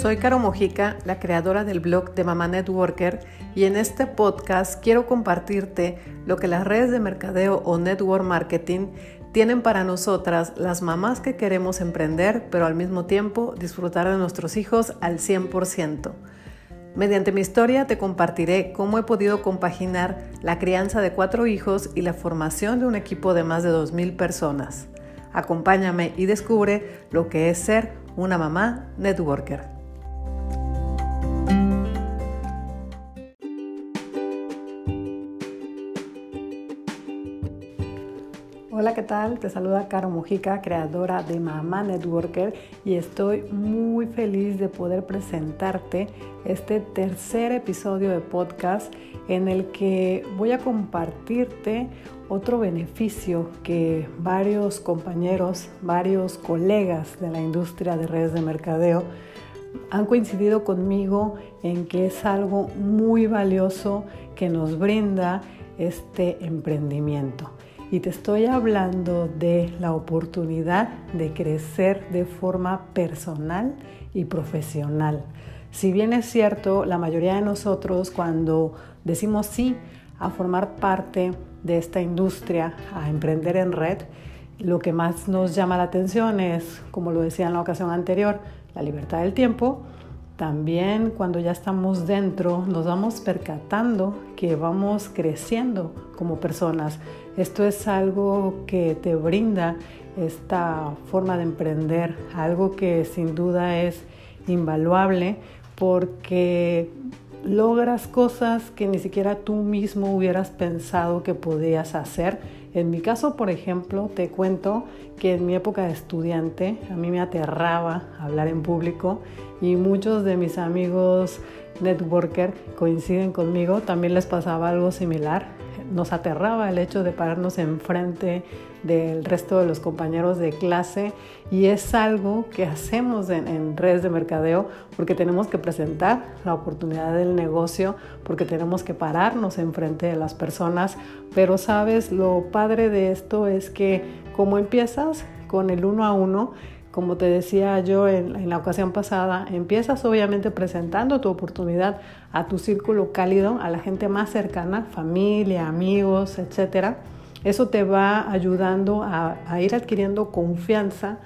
Soy Caro Mojica, la creadora del blog de Mamá Networker, y en este podcast quiero compartirte lo que las redes de mercadeo o network marketing tienen para nosotras, las mamás que queremos emprender, pero al mismo tiempo disfrutar de nuestros hijos al 100%. Mediante mi historia te compartiré cómo he podido compaginar la crianza de cuatro hijos y la formación de un equipo de más de 2.000 personas. Acompáñame y descubre lo que es ser una mamá networker. Hola, ¿qué tal? Te saluda Caro Mojica, creadora de Mamá Networker y estoy muy feliz de poder presentarte este tercer episodio de podcast en el que voy a compartirte otro beneficio que varios compañeros, varios colegas de la industria de redes de mercadeo han coincidido conmigo en que es algo muy valioso que nos brinda este emprendimiento y te estoy hablando de la oportunidad de crecer de forma personal y profesional. Si bien es cierto, la mayoría de nosotros cuando decimos sí a formar parte de esta industria, a emprender en red, lo que más nos llama la atención es, como lo decía en la ocasión anterior, la libertad del tiempo, también cuando ya estamos dentro nos vamos percatando que vamos creciendo como personas. Esto es algo que te brinda esta forma de emprender, algo que sin duda es invaluable porque logras cosas que ni siquiera tú mismo hubieras pensado que podías hacer. En mi caso, por ejemplo, te cuento que en mi época de estudiante a mí me aterraba hablar en público y muchos de mis amigos networker coinciden conmigo, también les pasaba algo similar. Nos aterraba el hecho de pararnos enfrente del resto de los compañeros de clase y es algo que hacemos en, redes de mercadeo porque tenemos que presentar la oportunidad del negocio, porque tenemos que pararnos enfrente de las personas, pero sabes, lo padre de esto es que como empiezas con el uno a uno, como te decía yo en, la ocasión pasada, empiezas obviamente presentando tu oportunidad a tu círculo cálido, a la gente más cercana, familia, amigos, etc. Eso te va ayudando a, a ir adquiriendo confianza,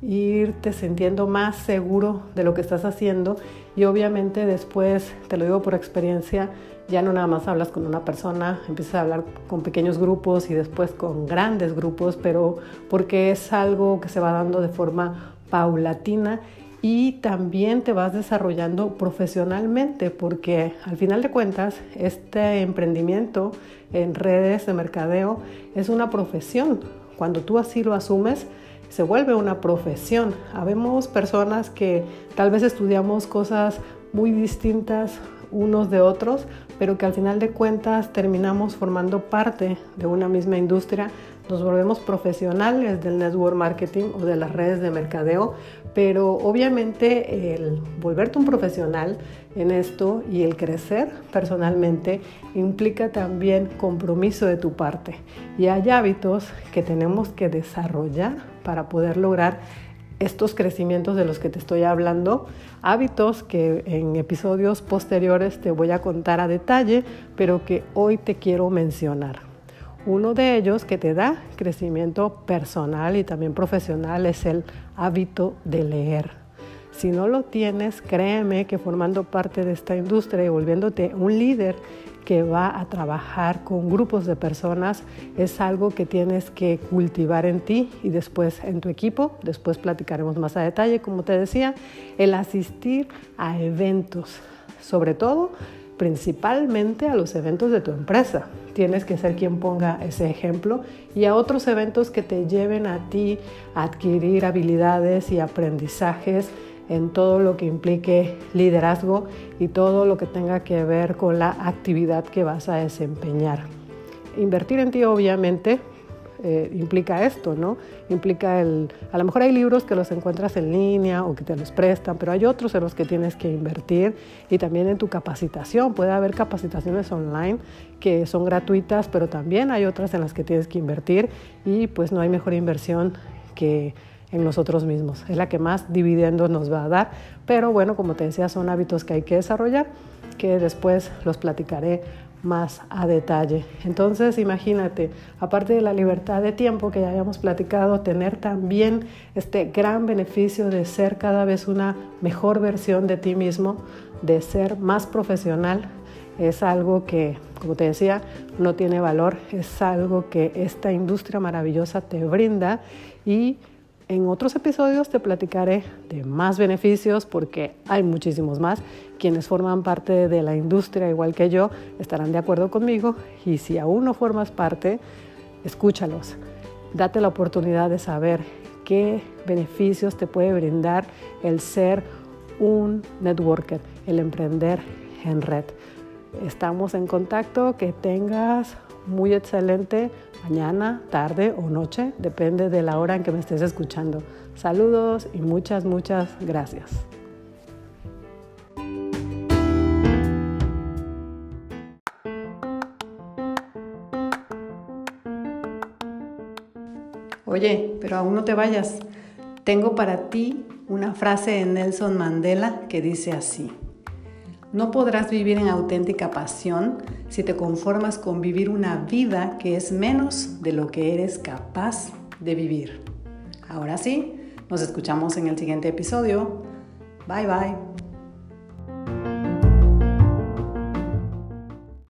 irte sintiendo más seguro de lo que estás haciendo y obviamente después, te lo digo por experiencia, ya no nada más hablas con una persona, empiezas a hablar con pequeños grupos y después con grandes grupos, pero porque es algo que se va dando de forma paulatina y también te vas desarrollando profesionalmente porque al final de cuentas este emprendimiento en redes de mercadeo es una profesión. Cuando tú así lo asumes, se vuelve una profesión. Habemos personas que tal vez estudiamos cosas muy distintas unos de otros, pero que al final de cuentas terminamos formando parte de una misma industria, nos volvemos profesionales del network marketing o de las redes de mercadeo, pero obviamente el volverte un profesional en esto y el crecer personalmente implica también compromiso de tu parte. Y hay hábitos que tenemos que desarrollar para poder lograr estos crecimientos de los que te estoy hablando, hábitos que en episodios posteriores te voy a contar a detalle, pero que hoy te quiero mencionar. Uno de ellos que te da crecimiento personal y también profesional es el hábito de leer. Si no lo tienes, créeme que formando parte de esta industria y volviéndote un líder que va a trabajar con grupos de personas es algo que tienes que cultivar en ti y después en tu equipo. Después platicaremos más a detalle, como te decía, el asistir a eventos, sobre todo principalmente a los eventos de tu empresa. Tienes que ser quien ponga ese ejemplo y a otros eventos que te lleven a ti a adquirir habilidades y aprendizajes en todo lo que implique liderazgo y todo lo que tenga que ver con la actividad que vas a desempeñar. Invertir en ti obviamente eh, implica esto, ¿no? Implica el, a lo mejor hay libros que los encuentras en línea o que te los prestan, pero hay otros en los que tienes que invertir y también en tu capacitación. Puede haber capacitaciones online que son gratuitas, pero también hay otras en las que tienes que invertir y pues no hay mejor inversión que en nosotros mismos. Es la que más dividendos nos va a dar, pero bueno, como te decía, son hábitos que hay que desarrollar, que después los platicaré más a detalle. Entonces, imagínate, aparte de la libertad de tiempo que ya habíamos platicado, tener también este gran beneficio de ser cada vez una mejor versión de ti mismo, de ser más profesional, es algo que, como te decía, no tiene valor, es algo que esta industria maravillosa te brinda y en otros episodios te platicaré de más beneficios porque hay muchísimos más. Quienes forman parte de la industria igual que yo estarán de acuerdo conmigo y si aún no formas parte, escúchalos. Date la oportunidad de saber qué beneficios te puede brindar el ser un networker, el emprender en red. Estamos en contacto, que tengas muy excelente mañana, tarde o noche, depende de la hora en que me estés escuchando. Saludos y muchas, muchas gracias. Oye, pero aún no te vayas. Tengo para ti una frase de Nelson Mandela que dice así. No podrás vivir en auténtica pasión si te conformas con vivir una vida que es menos de lo que eres capaz de vivir. Ahora sí, nos escuchamos en el siguiente episodio. Bye bye.